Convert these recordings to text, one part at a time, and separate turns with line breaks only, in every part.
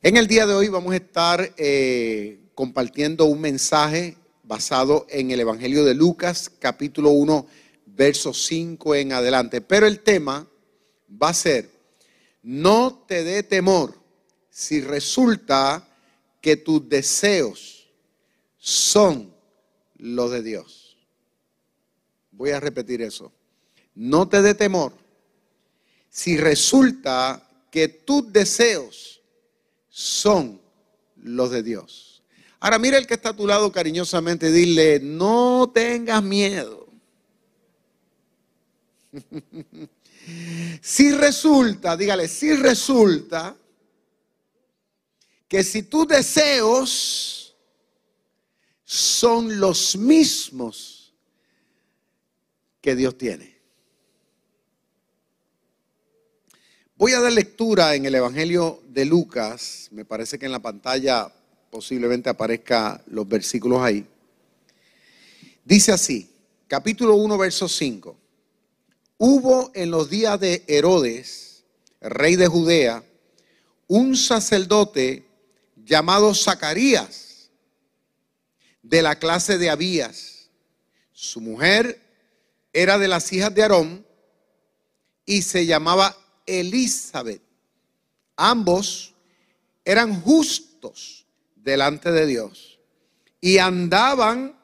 En el día de hoy vamos a estar eh, compartiendo un mensaje basado en el Evangelio de Lucas, capítulo 1, verso 5 en adelante. Pero el tema va a ser, no te dé temor si resulta que tus deseos son los de Dios. Voy a repetir eso. No te dé temor si resulta que tus deseos son los de Dios. Ahora mira el que está a tu lado cariñosamente, dile, no tengas miedo. si resulta, dígale, si resulta que si tus deseos son los mismos que Dios tiene. Voy a dar lectura en el Evangelio de Lucas, me parece que en la pantalla posiblemente aparezca los versículos ahí. Dice así, capítulo 1, verso 5. Hubo en los días de Herodes, rey de Judea, un sacerdote llamado Zacarías, de la clase de Abías. Su mujer era de las hijas de Aarón y se llamaba Elizabeth. Ambos eran justos delante de Dios y andaban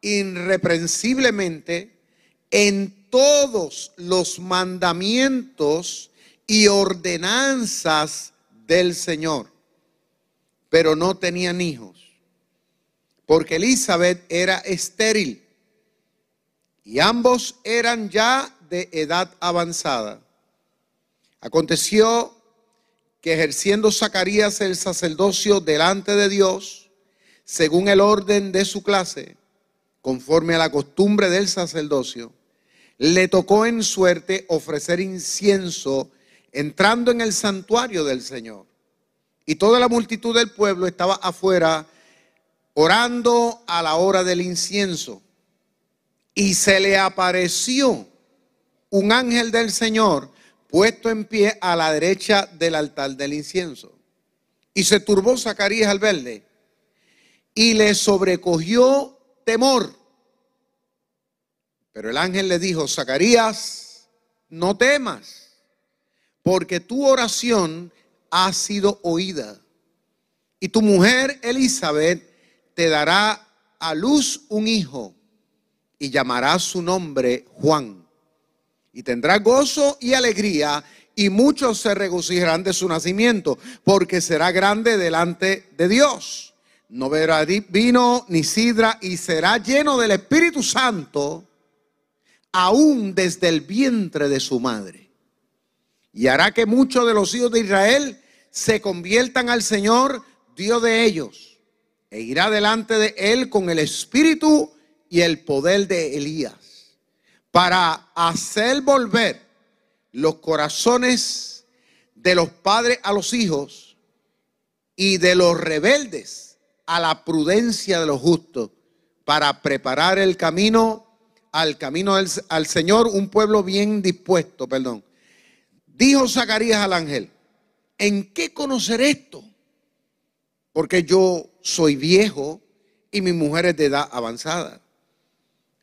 irreprensiblemente en todos los mandamientos y ordenanzas del Señor pero no tenían hijos, porque Elizabeth era estéril y ambos eran ya de edad avanzada. Aconteció que ejerciendo Zacarías el sacerdocio delante de Dios, según el orden de su clase, conforme a la costumbre del sacerdocio, le tocó en suerte ofrecer incienso entrando en el santuario del Señor. Y toda la multitud del pueblo estaba afuera orando a la hora del incienso. Y se le apareció un ángel del Señor puesto en pie a la derecha del altar del incienso. Y se turbó Zacarías al verle y le sobrecogió temor. Pero el ángel le dijo, Zacarías, no temas, porque tu oración ha sido oída. Y tu mujer Elizabeth te dará a luz un hijo y llamará su nombre Juan. Y tendrá gozo y alegría y muchos se regocijarán de su nacimiento porque será grande delante de Dios. No verá vino ni sidra y será lleno del Espíritu Santo aún desde el vientre de su madre y hará que muchos de los hijos de Israel se conviertan al Señor, Dios de ellos, e irá delante de él con el espíritu y el poder de Elías, para hacer volver los corazones de los padres a los hijos y de los rebeldes a la prudencia de los justos, para preparar el camino al camino al Señor, un pueblo bien dispuesto, perdón. Dijo Zacarías al ángel, ¿en qué conocer esto? Porque yo soy viejo y mi mujer es de edad avanzada.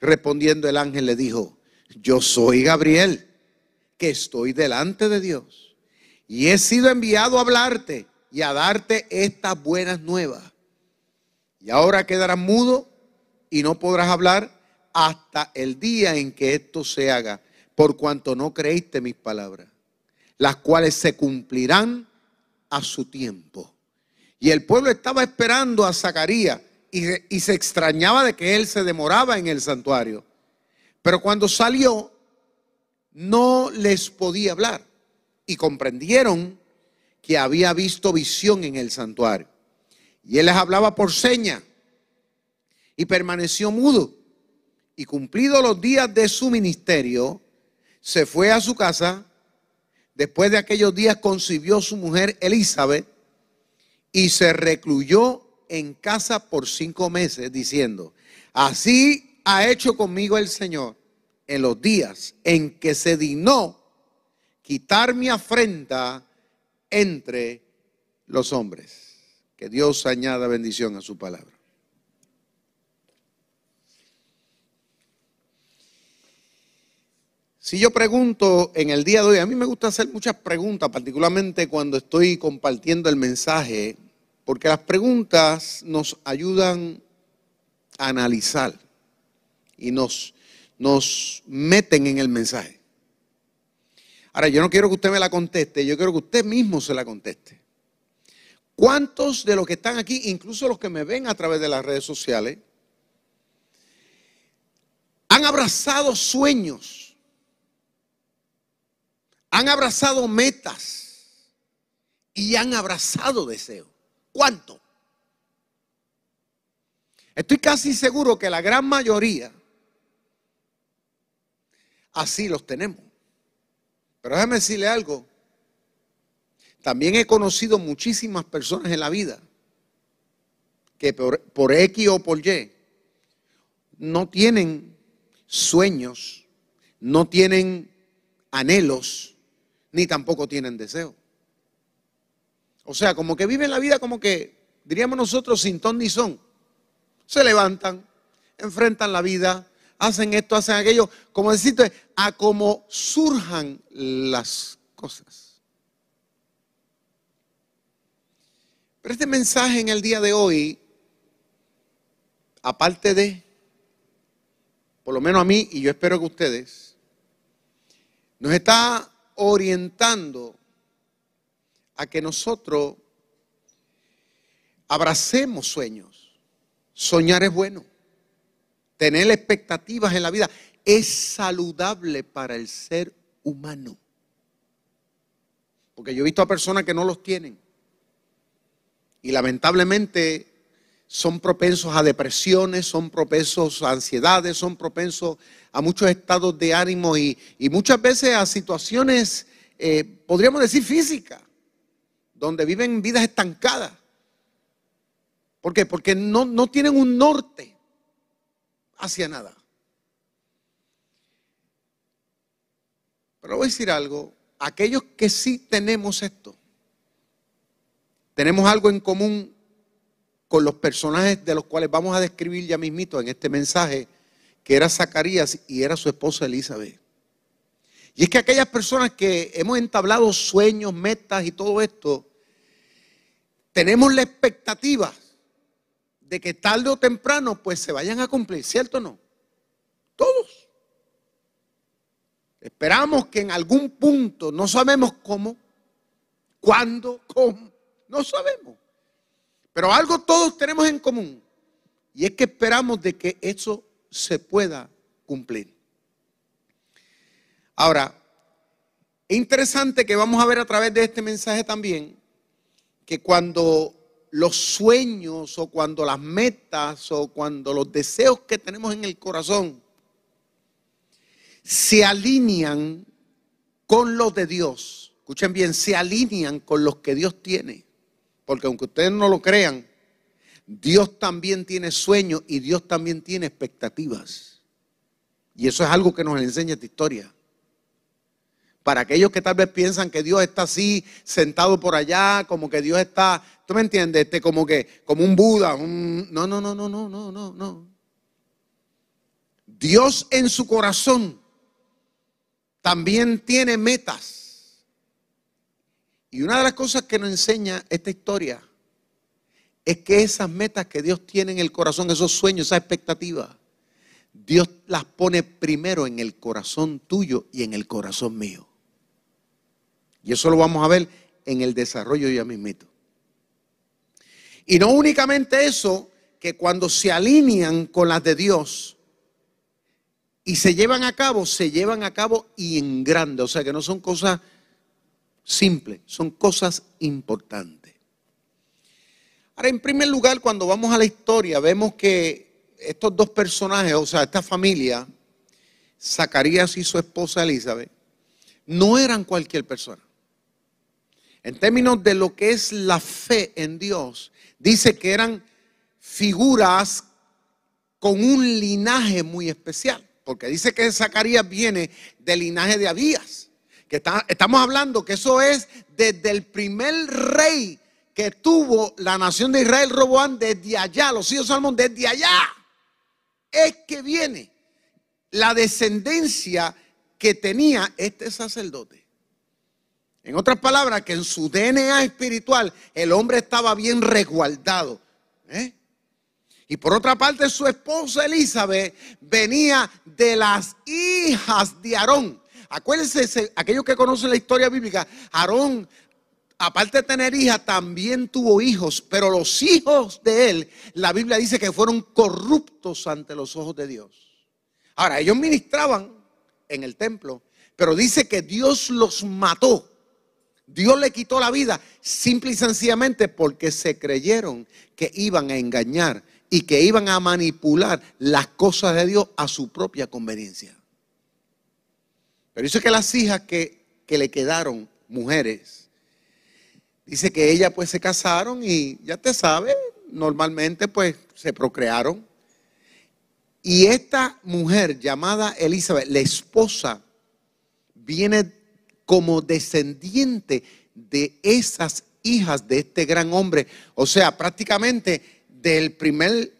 Respondiendo el ángel le dijo, yo soy Gabriel, que estoy delante de Dios. Y he sido enviado a hablarte y a darte estas buenas nuevas. Y ahora quedarás mudo y no podrás hablar hasta el día en que esto se haga, por cuanto no creíste mis palabras las cuales se cumplirán a su tiempo. Y el pueblo estaba esperando a Zacarías y, se extrañaba de que él se demoraba en el santuario. Pero cuando salió, no les podía hablar y comprendieron que había visto visión en el santuario. Y él les hablaba por seña y permaneció mudo. Y cumplidos los días de su ministerio, se fue a su casa Después de aquellos días concibió su mujer Elizabeth y se recluyó en casa por cinco meses diciendo, así ha hecho conmigo el Señor en los días en que se dignó quitar mi afrenta entre los hombres. Que Dios añada bendición a su palabra. Si yo pregunto en el día de hoy, a mí me gusta hacer muchas preguntas, particularmente cuando estoy compartiendo el mensaje, porque las preguntas nos ayudan a analizar y nos, nos meten en el mensaje. Ahora, yo no quiero que usted me la conteste, yo quiero que usted mismo se la conteste. ¿Cuántos de los que están aquí, incluso los que me ven a través de las redes sociales, han abrazado sueños, han abrazado metas y han abrazado deseos? ¿Cuánto? Estoy casi seguro que la gran mayoría así los tenemos. Pero déjame decirle algo. También he conocido muchísimas personas en la vida que por, X o por Y no tienen sueños, no tienen anhelos, ni tampoco tienen deseo. O sea, como que viven la vida como que, diríamos nosotros, sin ton ni son. Se levantan, enfrentan la vida, hacen esto, hacen aquello, como decirte, a como surjan las cosas. Pero este mensaje en el día de hoy, aparte de, por lo menos a mí y yo espero que ustedes, nos está orientando a que nosotros abracemos sueños. Soñar es bueno. Tener expectativas en la vida es saludable para el ser humano. Porque yo he visto a personas que no los tienen y lamentablemente son propensos a depresiones, son propensos a ansiedades, son propensos a muchos estados de ánimo y, muchas veces a situaciones, eh, podríamos decir, físicas, donde viven vidas estancadas. ¿Por qué? Porque no, no tienen un norte hacia nada. Pero voy a decir algo, aquellos que sí tenemos esto, tenemos algo en común con los personajes de los cuales vamos a describir ya mismito en este mensaje, que era Zacarías y era su esposa Elizabeth. Y es que aquellas personas que hemos entablado sueños, metas y todo esto, tenemos la expectativa de que tarde o temprano pues se vayan a cumplir, ¿cierto o no? Todos. Esperamos que en algún punto, no sabemos cómo, cuándo, cómo, no sabemos. Pero algo todos tenemos en común. Y es que esperamos de que eso se pueda cumplir. Ahora, es interesante que vamos a ver a través de este mensaje también que cuando los sueños o cuando las metas o cuando los deseos que tenemos en el corazón se alinean con los de Dios, escuchen bien, se alinean con los que Dios tiene. Porque aunque ustedes no lo crean, Dios también tiene sueños y Dios también tiene expectativas. Y eso es algo que nos enseña esta historia. Para aquellos que tal vez piensan que Dios está así, sentado por allá, como que Dios está, ¿tú me entiendes? Este, como que, como un Buda. No, no, no, no, no, no, no, no. Dios en su corazón también tiene metas. Y una de las cosas que nos enseña esta historia es que esas metas que Dios tiene en el corazón, esos sueños, esas expectativas, Dios las pone primero en el corazón tuyo y en el corazón mío. Y eso lo vamos a ver en el desarrollo ya mismito. Y no únicamente eso, que cuando se alinean con las de Dios y se llevan a cabo, se llevan a cabo y en grande. O sea que no son cosas simple, son cosas importantes. Ahora, en primer lugar, cuando vamos a la historia, vemos que estos dos personajes, o sea, esta familia, Zacarías y su esposa Elizabeth, no eran cualquier persona. En términos de lo que es la fe en Dios, dice que eran figuras con un linaje muy especial, porque dice que Zacarías viene del linaje de Abías que estamos hablando que eso es desde el primer rey que tuvo la nación de Israel Roboán desde allá, los hijos de Salomón desde allá, es que viene la descendencia que tenía este sacerdote. En otras palabras, que en su DNA espiritual el hombre estaba bien resguardado. ¿eh? Y por otra parte, su esposa Elizabeth venía de las hijas de Aarón. Acuérdense, aquellos que conocen la historia bíblica, Aarón, aparte de tener hijas, también tuvo hijos, pero los hijos de él, la Biblia dice que fueron corruptos ante los ojos de Dios. Ahora, ellos ministraban en el templo, pero dice que Dios los mató. Dios le quitó la vida simple y sencillamente porque se creyeron que iban a engañar y que iban a manipular las cosas de Dios a su propia conveniencia. Pero dice que las hijas que, que le quedaron, mujeres, dice que ellas pues se casaron y ya te sabe, normalmente pues se procrearon. Y esta mujer llamada Elizabeth, la esposa, viene como descendiente de esas hijas de este gran hombre. O sea, prácticamente del primer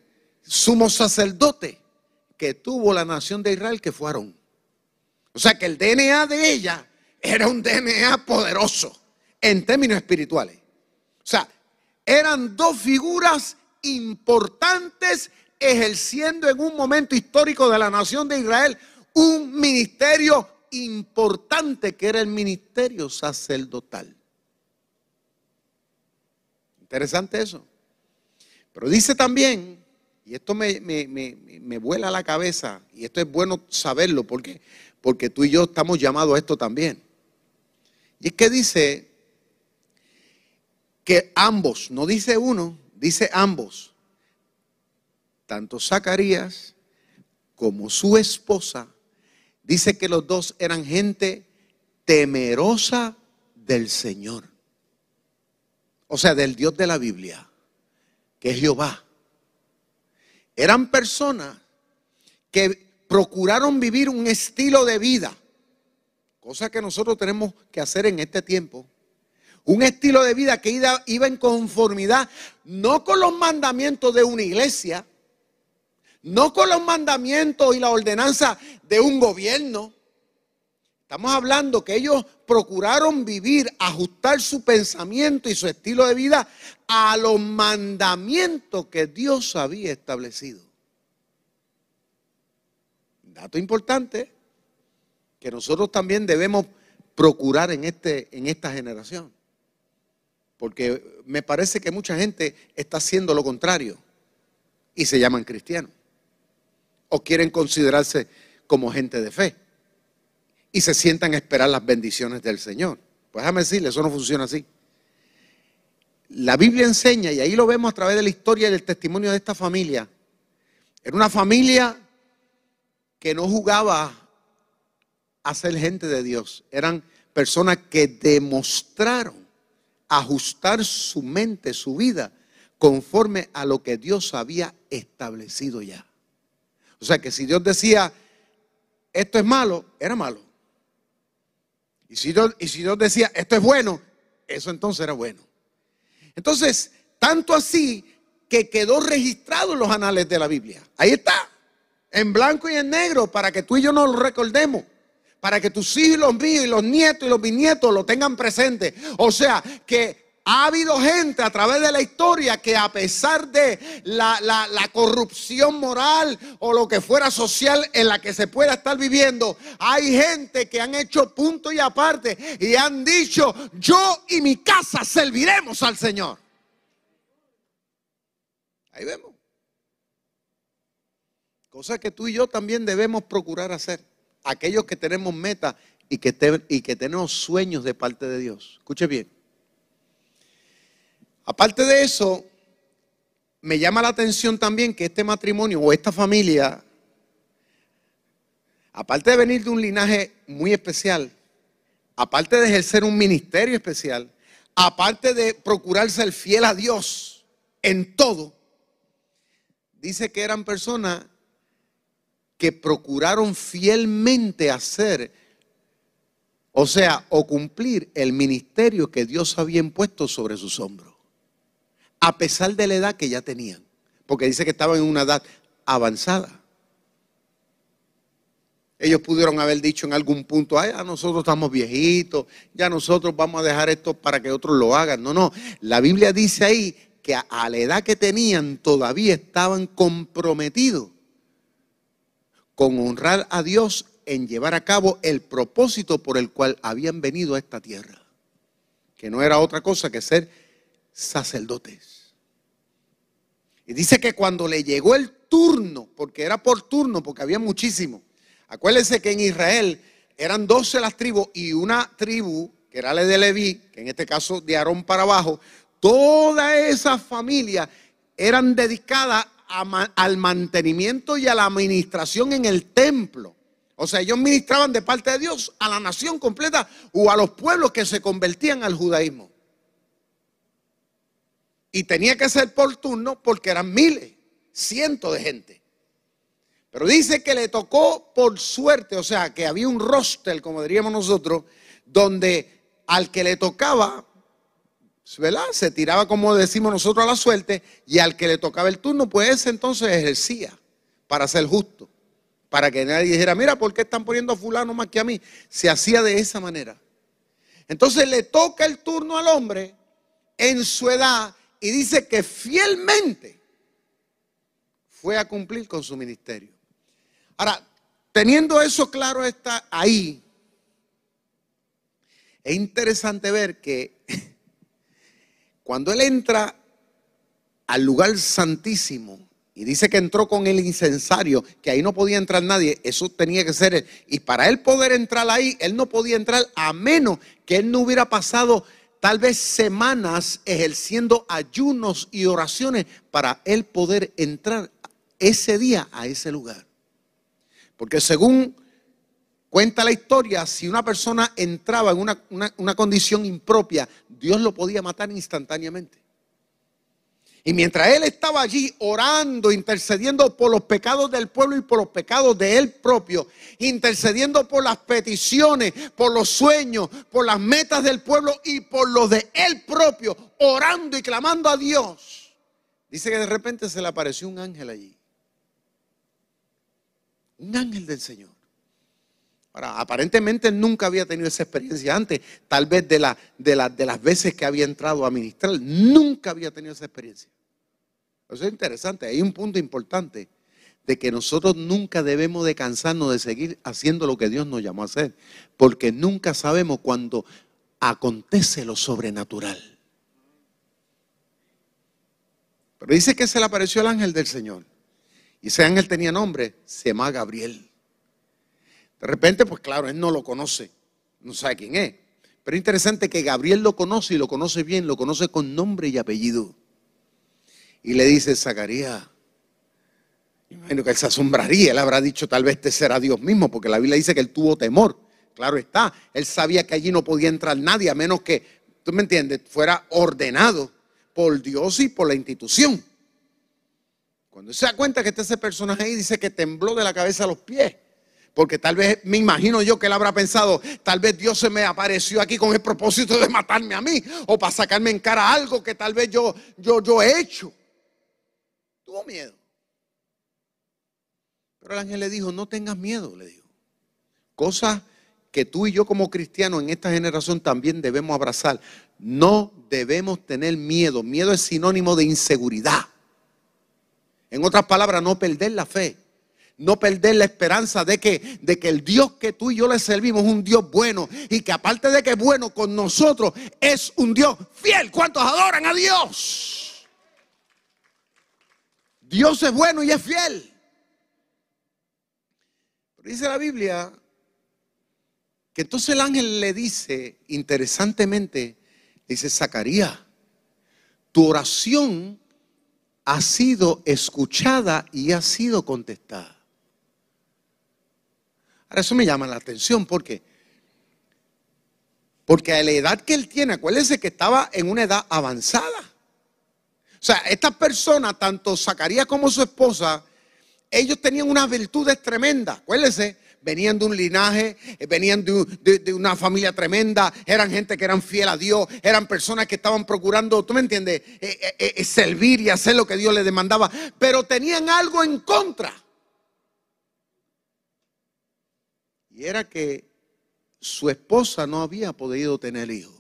sumo sacerdote que tuvo la nación de Israel, que fue Aarón. O sea que el DNA de ella era un DNA poderoso en términos espirituales. O sea, eran dos figuras importantes ejerciendo en un momento histórico de la nación de Israel un ministerio importante que era el ministerio sacerdotal. Interesante eso. Pero dice también, y esto me, me, vuela la cabeza, y esto es bueno saberlo, porque, porque tú y yo estamos llamados a esto también. Y es que dice que ambos, no dice uno, dice ambos, tanto Zacarías como su esposa, dice que los dos eran gente temerosa del Señor. O sea, del Dios de la Biblia que es Jehová. Eran personas que procuraron vivir un estilo de vida, cosa que nosotros tenemos que hacer en este tiempo. Un estilo de vida que iba, iba en conformidad no con los mandamientos de una iglesia, no con los mandamientos y la ordenanza de un gobierno, Estamos hablando que ellos procuraron vivir, ajustar su pensamiento y su estilo de vida a los mandamientos que Dios había establecido. Dato importante que nosotros también debemos procurar en, este, en esta generación. Porque me parece que mucha gente está haciendo lo contrario y se llaman cristianos. O quieren considerarse como gente de fe y se sientan a esperar las bendiciones del Señor. Pues déjame decirle, eso no funciona así. La Biblia enseña, y ahí lo vemos a través de la historia y del testimonio de esta familia. Era una familia que no jugaba a ser gente de Dios. Eran personas que demostraron ajustar su mente, su vida, conforme a lo que Dios había establecido ya. O sea que si Dios decía, esto es malo, era malo. Y si, Dios, decía, esto es bueno, eso entonces era bueno. Entonces, tanto así que quedó registrado en los anales de la Biblia. Ahí está, en blanco y en negro, para que tú y yo nos lo recordemos. Para que tus hijos, los míos y los nietos y los bisnietos lo tengan presente. O sea, que ha habido gente a través de la historia que a pesar de la, corrupción moral o lo que fuera social en la que se pueda estar viviendo, hay gente que han hecho punto y aparte y han dicho, yo y mi casa serviremos al Señor. Ahí vemos. Cosa que tú y yo también debemos procurar hacer. Aquellos que tenemos metas y que, y que tenemos sueños de parte de Dios. Escuche bien. Aparte de eso, me llama la atención también que este matrimonio o esta familia, aparte de venir de un linaje muy especial, aparte de ejercer un ministerio especial, aparte de procurar ser fiel a Dios en todo, dice que eran personas que procuraron fielmente hacer, o sea, o cumplir el ministerio que Dios había impuesto sobre sus hombros. A pesar de la edad que ya tenían, porque dice que estaban en una edad avanzada. Ellos pudieron haber dicho en algún punto, ay, nosotros estamos viejitos, ya nosotros vamos a dejar esto para que otros lo hagan. No, no, la Biblia dice ahí que a la edad que tenían todavía estaban comprometidos con honrar a Dios en llevar a cabo el propósito por el cual habían venido a esta tierra, que no era otra cosa que ser sacerdotes. Y dice que cuando le llegó el turno, porque era por turno, porque había muchísimo, acuérdense que en Israel eran 12 las tribus y una tribu, que era la de Leví, que en este caso de Aarón para abajo, toda esa familia eran dedicadas al mantenimiento y a la administración en el templo. O sea, ellos ministraban de parte de Dios a la nación completa o a los pueblos que se convertían al judaísmo. Y tenía que ser por turno porque eran miles, cientos de gente. Pero dice que le tocó por suerte, o sea, que había un roster, como diríamos nosotros, donde al que le tocaba, ¿verdad? Se tiraba, como decimos nosotros, a la suerte, y al que le tocaba el turno, pues ese entonces ejercía para ser justo para que nadie dijera, mira, ¿por qué están poniendo a fulano más que a mí? Se hacía de esa manera. Entonces le toca el turno al hombre en su edad y dice que fielmente fue a cumplir con su ministerio. Ahora, teniendo eso claro está ahí, es interesante ver que cuando él entra al lugar santísimo, y dice que entró con el incensario, que ahí no podía entrar nadie, eso tenía que ser él. Y para él poder entrar ahí, él no podía entrar a menos que él no hubiera pasado tal vez semanas ejerciendo ayunos y oraciones para él poder entrar ese día a ese lugar. Porque según cuenta la historia, si una persona entraba en una, una condición impropia, Dios lo podía matar instantáneamente. Y mientras él estaba allí orando, intercediendo por los pecados del pueblo y por los pecados de él propio, intercediendo por las peticiones, por los sueños, por las metas del pueblo y por los de él propio, orando y clamando a Dios, dice que de repente se le apareció un ángel allí. Un ángel del Señor. Ahora, aparentemente nunca había tenido esa experiencia antes, tal vez de, de las veces que había entrado a ministrar, nunca había tenido esa experiencia. Eso es interesante. Hay un punto importante de que nosotros nunca debemos de cansarnos de seguir haciendo lo que Dios nos llamó a hacer, porque nunca sabemos cuando acontece lo sobrenatural. Pero dice que se le apareció el ángel del Señor. Y ese ángel tenía nombre, se llama Gabriel. De repente, pues claro, él no lo conoce, no sabe quién es. Pero es interesante que Gabriel lo conoce y lo conoce bien, lo conoce con nombre y apellido. Y le dice, Zacarías, imagino que él se asombraría, él habrá dicho, tal vez este será Dios mismo, porque la Biblia dice que él tuvo temor. Claro está, él sabía que allí no podía entrar nadie, a menos que, tú me entiendes, fuera ordenado por Dios y por la institución. Cuando se da cuenta que está ese personaje ahí, dice que tembló de la cabeza a los pies. Porque tal vez me imagino yo que él habrá pensado, tal vez Dios se me apareció aquí con el propósito de matarme a mí o para sacarme en cara algo que tal vez yo, yo, yo he hecho. Tuvo miedo. Pero el ángel le dijo, no tengas miedo, le dijo. Cosa que tú y yo como cristianos en esta generación también debemos abrazar. No debemos tener miedo. Miedo es sinónimo de inseguridad. En otras palabras, no perder la fe. No perder la esperanza de que, de que el Dios que tú y yo le servimos es un Dios bueno. Y que aparte de que es bueno con nosotros, es un Dios fiel. ¿Cuántos adoran a Dios? Dios es bueno y es fiel. Pero dice la Biblia que entonces el ángel le dice, interesantemente, dice, Zacarías, tu oración ha sido escuchada y ha sido contestada. Ahora eso me llama la atención porque porque a la edad que él tiene, acuérdense que estaba en una edad avanzada. O sea, estas personas, tanto Zacarías como su esposa, ellos tenían unas virtudes tremendas. Acuérdense, venían de un linaje, eh, venían de, una familia tremenda, eran gente que eran fiel a Dios, eran personas que estaban procurando, tú me entiendes, eh, servir y hacer lo que Dios les demandaba, pero tenían algo en contra. Y era que su esposa no había podido tener hijos.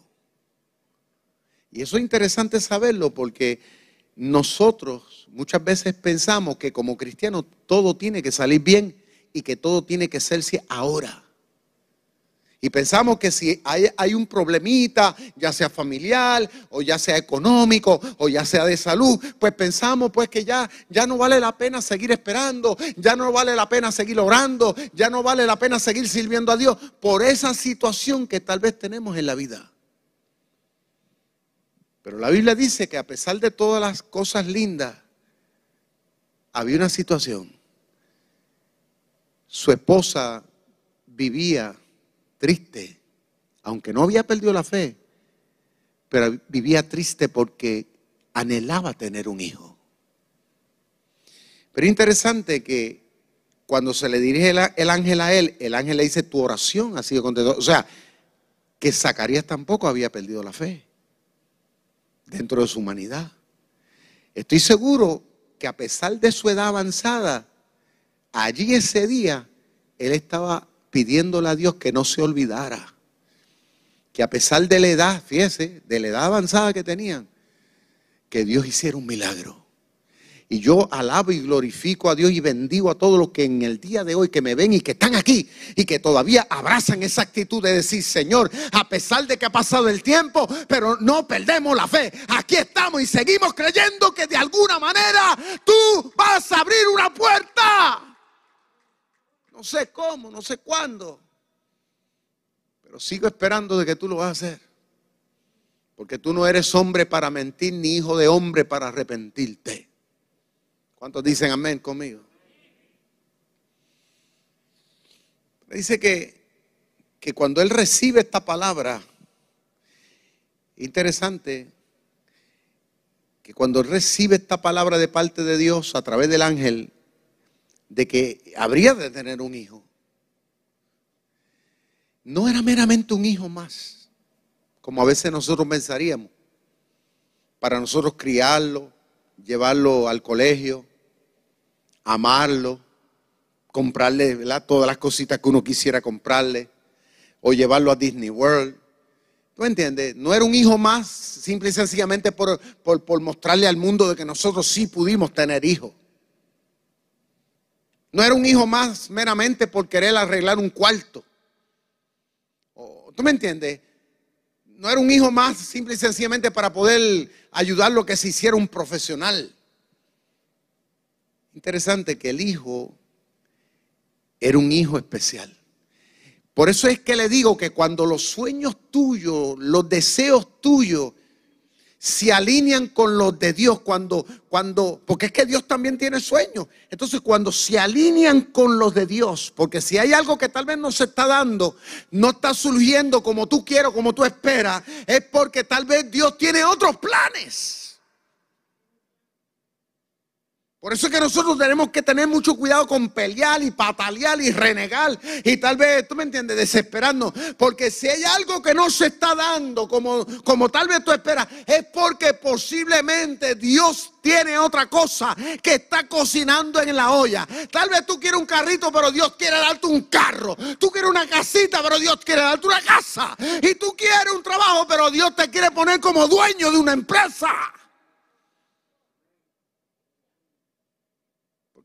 Y eso es interesante saberlo porque nosotros muchas veces pensamos que como cristianos todo tiene que salir bien y que todo tiene que hacerse ahora. Y pensamos que si hay, un problemita, ya sea familiar, o ya sea económico, o ya sea de salud, pues pensamos pues que ya, ya no vale la pena seguir esperando, ya no vale la pena seguir orando, ya no vale la pena seguir sirviendo a Dios por esa situación que tal vez tenemos en la vida. Pero la Biblia dice que a pesar de todas las cosas lindas, había una situación. Su esposa vivía triste, aunque no había perdido la fe, pero vivía triste porque anhelaba tener un hijo. Pero interesante que cuando se le dirige el ángel a él, el ángel le dice, tu oración ha sido contestada. O sea, que Zacarías tampoco había perdido la fe dentro de su humanidad. Estoy seguro que a pesar de su edad avanzada, allí ese día él estaba pidiéndole a Dios que no se olvidara. Que a pesar de la edad, fíjese, de la edad avanzada que tenían, que Dios hiciera un milagro. Y yo alabo y glorifico a Dios y bendigo a todos los que en el día de hoy que me ven y que están aquí y que todavía abrazan esa actitud de decir, Señor, a pesar de que ha pasado el tiempo, pero no perdemos la fe. Aquí estamos y seguimos creyendo que de alguna manera tú vas a abrir una puerta. No sé cómo, no sé cuándo, pero sigo esperando de que tú lo vas a hacer. Porque tú no eres hombre para mentir ni hijo de hombre para arrepentirte. ¿Cuántos dicen amén conmigo? Dice que, que cuando él recibe esta palabra, interesante, que cuando recibe esta palabra de parte de Dios a través del ángel, de que habría de tener un hijo, no era meramente un hijo más, como a veces nosotros pensaríamos, para nosotros criarlo, llevarlo al colegio, amarlo, comprarle todas las cositas que uno quisiera comprarle, o llevarlo a Disney World. ¿Tú entiendes? No era un hijo más, simple y sencillamente por, por mostrarle al mundo de que nosotros sí pudimos tener hijos. No era un hijo más meramente por querer arreglar un cuarto. ¿Tú me entiendes? No era un hijo más simple y sencillamente para poder ayudarlo que se hiciera un profesional. Interesante que el hijo era un hijo especial. Por eso es que le digo que cuando los sueños tuyos, los deseos tuyos se alinean con los de Dios, cuando, cuando, porque es que Dios también tiene sueños. Entonces, cuando se alinean con los de Dios, porque si hay algo que tal vez no se está dando, no está surgiendo como tú quieres, como tú esperas, es porque tal vez Dios tiene otros planes. Por eso es que nosotros tenemos que tener mucho cuidado con pelear y patalear y renegar. Y tal vez, tú me entiendes, desesperando. Porque si hay algo que no se está dando como, como tal vez tú esperas, es porque posiblemente Dios tiene otra cosa que está cocinando en la olla. Tal vez tú quieres un carrito, pero Dios quiere darte un carro. Tú quieres una casita, pero Dios quiere darte una casa. Y tú quieres un trabajo, pero Dios te quiere poner como dueño de una empresa.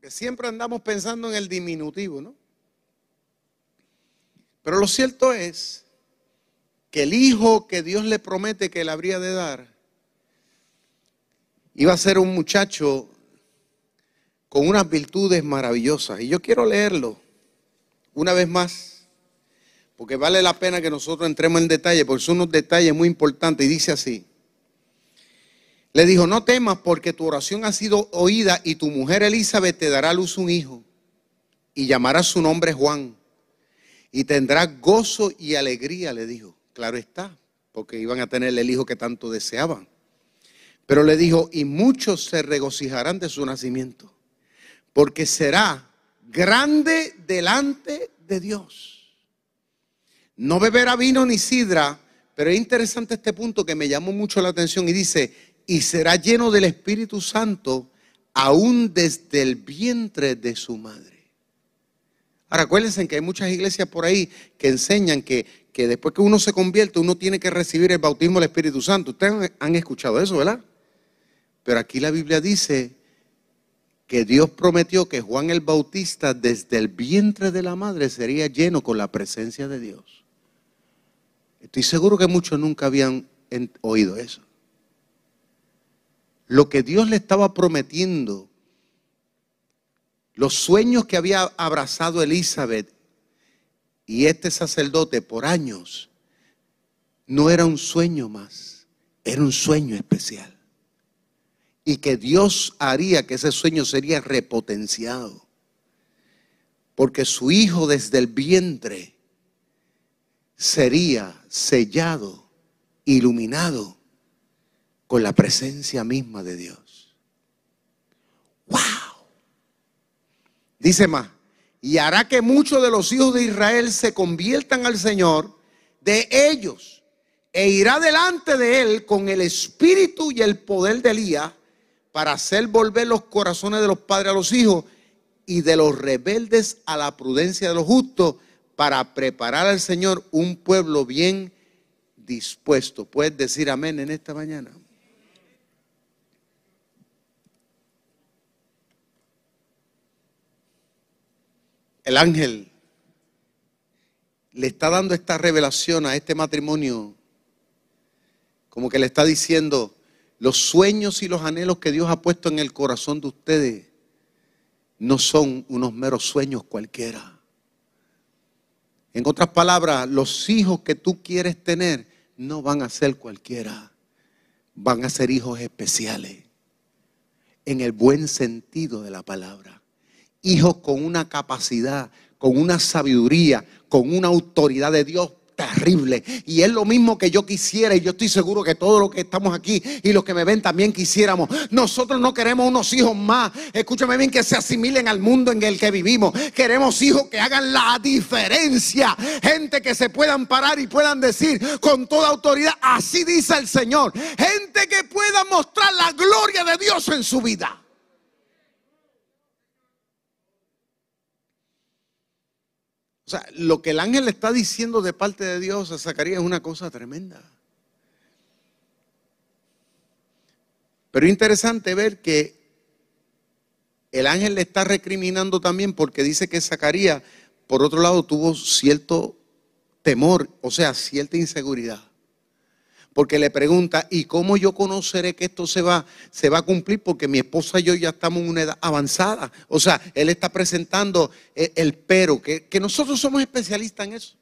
Siempre andamos pensando en el diminutivo, ¿no? Pero lo cierto es que el hijo que Dios le promete que le habría de dar iba a ser un muchacho con unas virtudes maravillosas. Y yo quiero leerlo una vez más, porque vale la pena que nosotros entremos en detalle, porque son unos detalles muy importantes. Y dice así, le dijo, no temas porque tu oración ha sido oída y tu mujer Elizabeth te dará a luz un hijo y llamará su nombre Juan y tendrá gozo y alegría, le dijo. Claro está, porque iban a tener el hijo que tanto deseaban. Pero le dijo, y muchos se regocijarán de su nacimiento, porque será grande delante de Dios. No beberá vino ni sidra, pero es interesante este punto que me llamó mucho la atención y dice, y será lleno del Espíritu Santo aún desde el vientre de su madre. Ahora, acuérdense que hay muchas iglesias por ahí que enseñan que, que después que uno se convierte, uno tiene que recibir el bautismo del Espíritu Santo. Ustedes han escuchado eso, ¿verdad? Pero aquí la Biblia dice que Dios prometió que Juan el Bautista desde el vientre de la madre sería lleno con la presencia de Dios. Estoy seguro que muchos nunca habían oído eso. Lo que Dios le estaba prometiendo, los sueños que había abrazado Elizabeth y este sacerdote por años, no era un sueño más, era un sueño especial y que Dios haría que ese sueño sería repotenciado. Porque su hijo desde el vientre sería sellado, iluminado con la presencia misma de Dios. ¡Wow! Dice más, y hará que muchos de los hijos de Israel se conviertan al Señor de ellos e irá delante de él con el espíritu y el poder de Elías para hacer volver los corazones de los padres a los hijos y de los rebeldes a la prudencia de los justos para preparar al Señor un pueblo bien dispuesto. ¿Puedes decir amén en esta mañana? El ángel le está dando esta revelación a este matrimonio, como que le está diciendo, los sueños y los anhelos que Dios ha puesto en el corazón de ustedes no son unos meros sueños cualquiera. En otras palabras, los hijos que tú quieres tener no van a ser cualquiera, van a ser hijos especiales, en el buen sentido de la palabra. Hijos con una capacidad, con una sabiduría, con una autoridad de Dios terrible. Y es lo mismo que yo quisiera, y yo estoy seguro que todos los que estamos aquí y los que me ven también quisiéramos. Nosotros no queremos unos hijos más, escúchame bien, que se asimilen al mundo en el que vivimos. Queremos hijos que hagan la diferencia. Gente que se puedan parar y puedan decir con toda autoridad, así dice el Señor. Gente que pueda mostrar la gloria de Dios en su vida. O sea, lo que el ángel está diciendo de parte de Dios a Zacarías es una cosa tremenda. Pero interesante ver que el ángel le está recriminando también porque dice que Zacarías, por otro lado, tuvo cierto temor, o sea, cierta inseguridad porque le pregunta, ¿y cómo yo conoceré que esto se va, se va a cumplir? Porque mi esposa y yo ya estamos en una edad avanzada. O sea, él está presentando eh, el, pero, que, que nosotros somos especialistas en eso.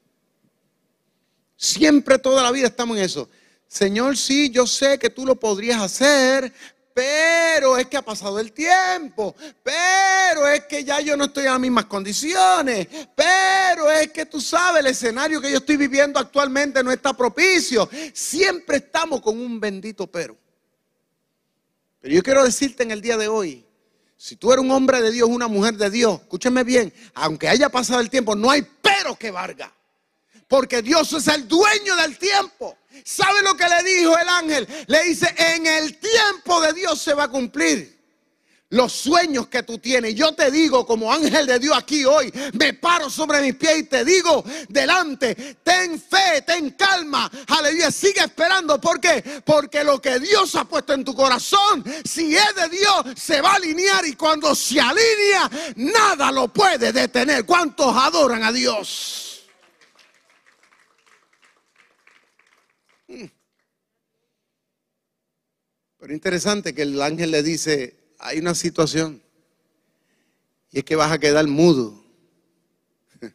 Siempre, toda la vida estamos en eso. Señor, sí, yo sé que tú lo podrías hacer, pero es que ha pasado el tiempo, pero es que ya yo no estoy en las mismas condiciones, pero es que tú sabes, el escenario que yo estoy viviendo actualmente no está propicio. Siempre estamos con un bendito pero. Pero yo quiero decirte en el día de hoy, si tú eres un hombre de Dios, una mujer de Dios, escúchame bien, aunque haya pasado el tiempo, no hay pero que valga. Porque Dios es el dueño del tiempo. ¿Sabe lo que le dijo el ángel? Le dice, en el tiempo de Dios se va a cumplir los sueños que tú tienes. Yo te digo, como ángel de Dios aquí hoy, me paro sobre mis pies y te digo, delante, ten fe, ten calma, aleluya, sigue esperando. ¿Por qué? Porque lo que Dios ha puesto en tu corazón, si es de Dios, se va a alinear y cuando se alinea, nada lo puede detener. ¿Cuántos adoran a Dios? Pero interesante que el ángel le dice, hay una situación y es que vas a quedar mudo.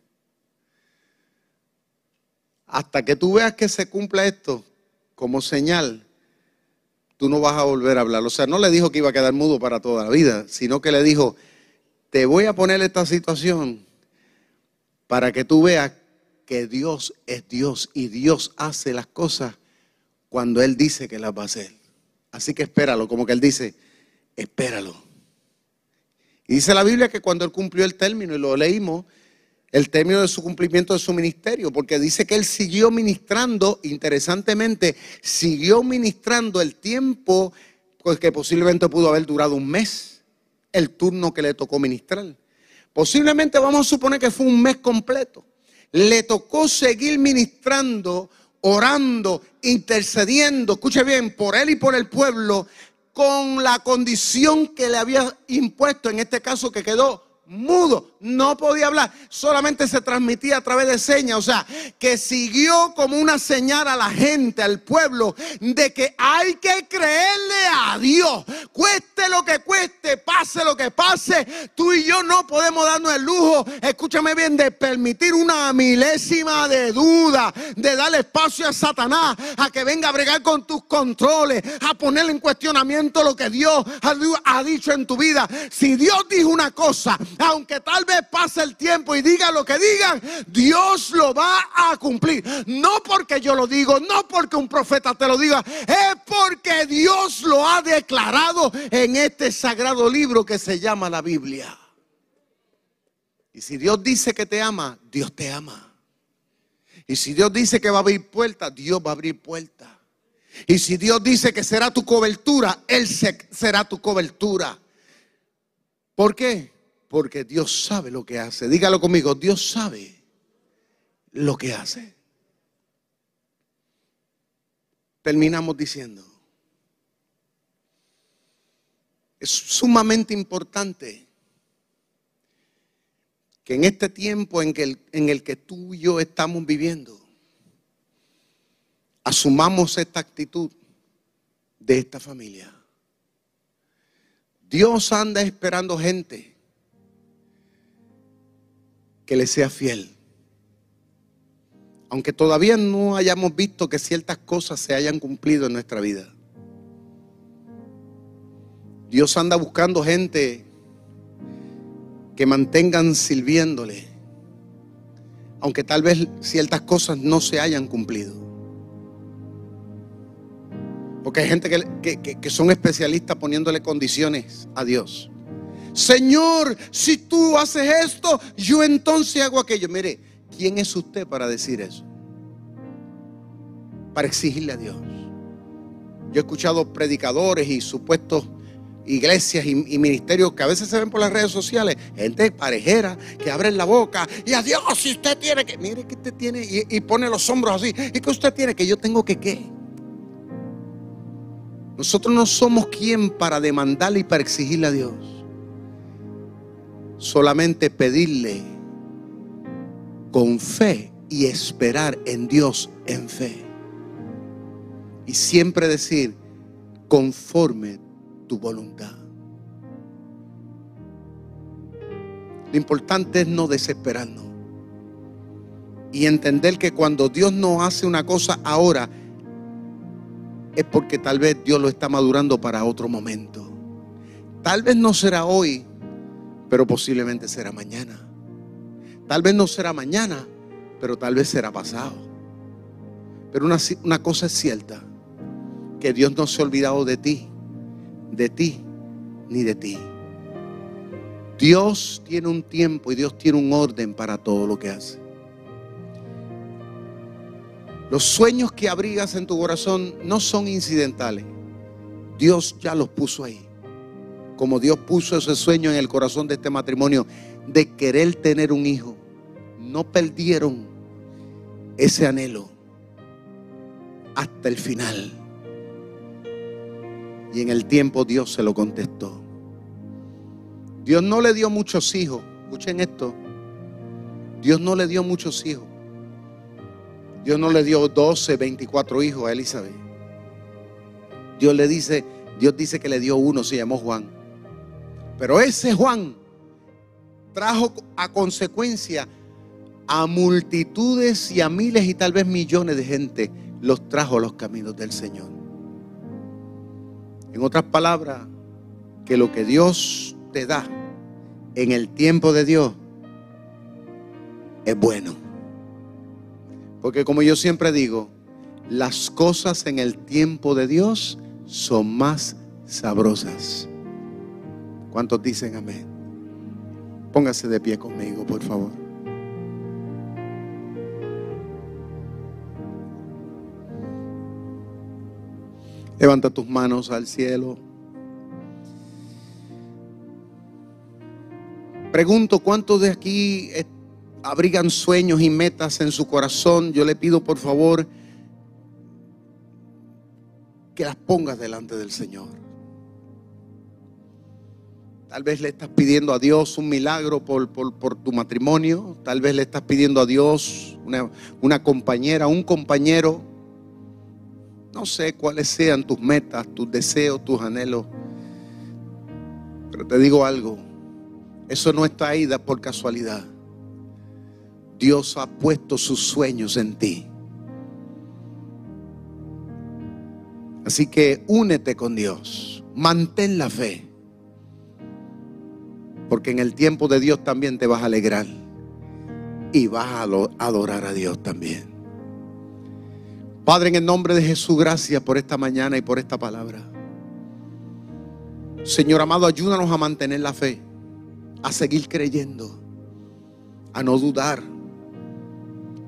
Hasta que tú veas que se cumpla esto como señal, tú no vas a volver a hablar. O sea, no le dijo que iba a quedar mudo para toda la vida, sino que le dijo, te voy a poner esta situación para que tú veas que Dios es Dios y Dios hace las cosas cuando Él dice que las va a hacer. Así que espéralo, como que él dice, espéralo. Y dice la Biblia que cuando él cumplió el término, y lo leímos, el término de su cumplimiento de su ministerio, porque dice que él siguió ministrando, interesantemente, siguió ministrando el tiempo pues, que posiblemente pudo haber durado un mes, el turno que le tocó ministrar. Posiblemente vamos a suponer que fue un mes completo. Le tocó seguir ministrando, orando, intercediendo, escuche bien, por él y por el pueblo, con la condición que le había impuesto, en este caso que quedó mudo, no podía hablar, solamente se transmitía a través de señas, o sea, que siguió como una señal a la gente, al pueblo, de que hay que creerle a Dios, cueste lo que cueste, pase lo que pase, tú y yo no podemos darnos el lujo, escúchame bien, de permitir una milésima de duda, de darle espacio a Satanás, a que venga a bregar con tus controles, a poner en cuestionamiento lo que Dios ha dicho en tu vida. Si Dios dijo una cosa, aunque tal vez pase el tiempo y diga lo que digan, Dios lo va a cumplir. No porque yo lo digo, no porque un profeta te lo diga, es porque Dios lo ha declarado en este sagrado libro que se llama la Biblia. Y si Dios dice que te ama, Dios te ama. Y si Dios dice que va a abrir puertas, Dios va a abrir puertas. Y si Dios dice que será tu cobertura, Él será tu cobertura. ¿Por qué? Porque Dios sabe lo que hace. Dígalo conmigo, Dios sabe lo que hace. Terminamos diciendo, es sumamente importante que en este tiempo en, que en el que tú y yo estamos viviendo, asumamos esta actitud de esta familia. Dios anda esperando gente que le sea fiel. Aunque todavía no hayamos visto que ciertas cosas se hayan cumplido en nuestra vida. Dios anda buscando gente que mantengan sirviéndole, aunque tal vez ciertas cosas no se hayan cumplido. Porque hay gente que, que son especialistas poniéndole condiciones a Dios. Señor, si tú haces esto, yo entonces hago aquello. Mire, ¿quién es usted para decir eso? Para exigirle a Dios. Yo he escuchado predicadores y supuestos iglesias y, ministerios que a veces se ven por las redes sociales, gente parejera que abren la boca y a Dios, si usted tiene que, mire que usted tiene y, pone los hombros así, y que usted tiene que yo tengo que qué. Nosotros no somos quien para demandarle y para exigirle a Dios solamente pedirle con fe y esperar en Dios en fe. Y siempre decir, conforme tu voluntad. Lo importante es no desesperarnos. Y entender que cuando Dios no hace una cosa ahora, es porque tal vez Dios lo está madurando para otro momento. Tal vez no será hoy, pero posiblemente será mañana. Tal vez no será mañana, pero tal vez será pasado. Pero una, una cosa es cierta, que Dios no se ha olvidado de ti, de ti, ni de ti. Dios tiene un tiempo y Dios tiene un orden para todo lo que hace. Los sueños que abrigas en tu corazón no son incidentales. Dios ya los puso ahí como Dios puso ese sueño en el corazón de este matrimonio de querer tener un hijo, no perdieron ese anhelo hasta el final. Y en el tiempo Dios se lo contestó. Dios no le dio muchos hijos. Escuchen esto. Dios no le dio muchos hijos. Dios no le dio 12, 24 hijos a Elizabeth. Dios le dice, Dios dice que le dio uno, se llamó Juan. Pero ese Juan trajo a consecuencia a multitudes y a miles y tal vez millones de gente, los trajo a los caminos del Señor. En otras palabras, que lo que Dios te da en el tiempo de Dios es bueno. Porque como yo siempre digo, las cosas en el tiempo de Dios son más sabrosas. ¿Cuántos dicen amén? Póngase de pie conmigo, por favor. Levanta tus manos al cielo. Pregunto cuántos de aquí eh, abrigan sueños y metas en su corazón. Yo le pido por favor que las pongas delante del Señor. Tal vez le estás pidiendo a Dios un milagro por, tu matrimonio. Tal vez le estás pidiendo a Dios una, una compañera, un compañero. No sé cuáles sean tus metas, tus deseos, tus anhelos. Pero te digo algo. Eso no está ahí por casualidad. Dios ha puesto sus sueños en ti. Así que únete con Dios. Mantén la fe. Porque en el tiempo de Dios también te vas a alegrar. Y vas a adorar a Dios también. Padre, en el nombre de Jesús, gracias por esta mañana y por esta palabra. Señor amado, ayúdanos a mantener la fe, a seguir creyendo, a no dudar.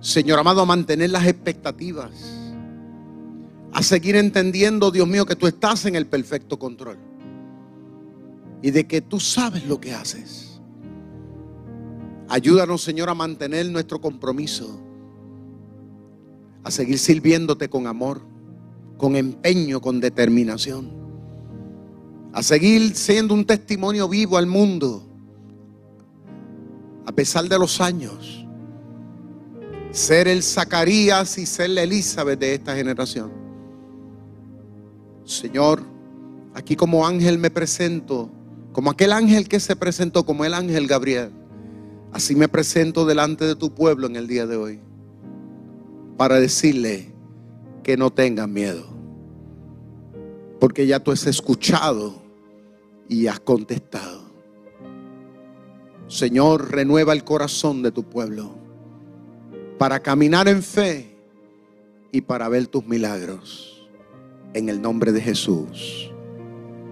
Señor amado, a mantener las expectativas, a seguir entendiendo, Dios mío, que tú estás en el perfecto control y de que tú sabes lo que haces. Ayúdanos, Señor, a mantener nuestro compromiso, a seguir sirviéndote con amor, con empeño, con determinación, a seguir siendo un testimonio vivo al mundo, a pesar de los años, ser el Zacarías y ser la Elizabeth de esta generación. Señor, aquí como ángel me presento como aquel ángel que se presentó como el ángel Gabriel. Así me presento delante de tu pueblo en el día de hoy. Para decirle que no tengan miedo. Porque ya tú has escuchado y has contestado. Señor, renueva el corazón de tu pueblo para caminar en fe y para ver tus milagros. En el nombre de Jesús.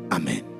Amén.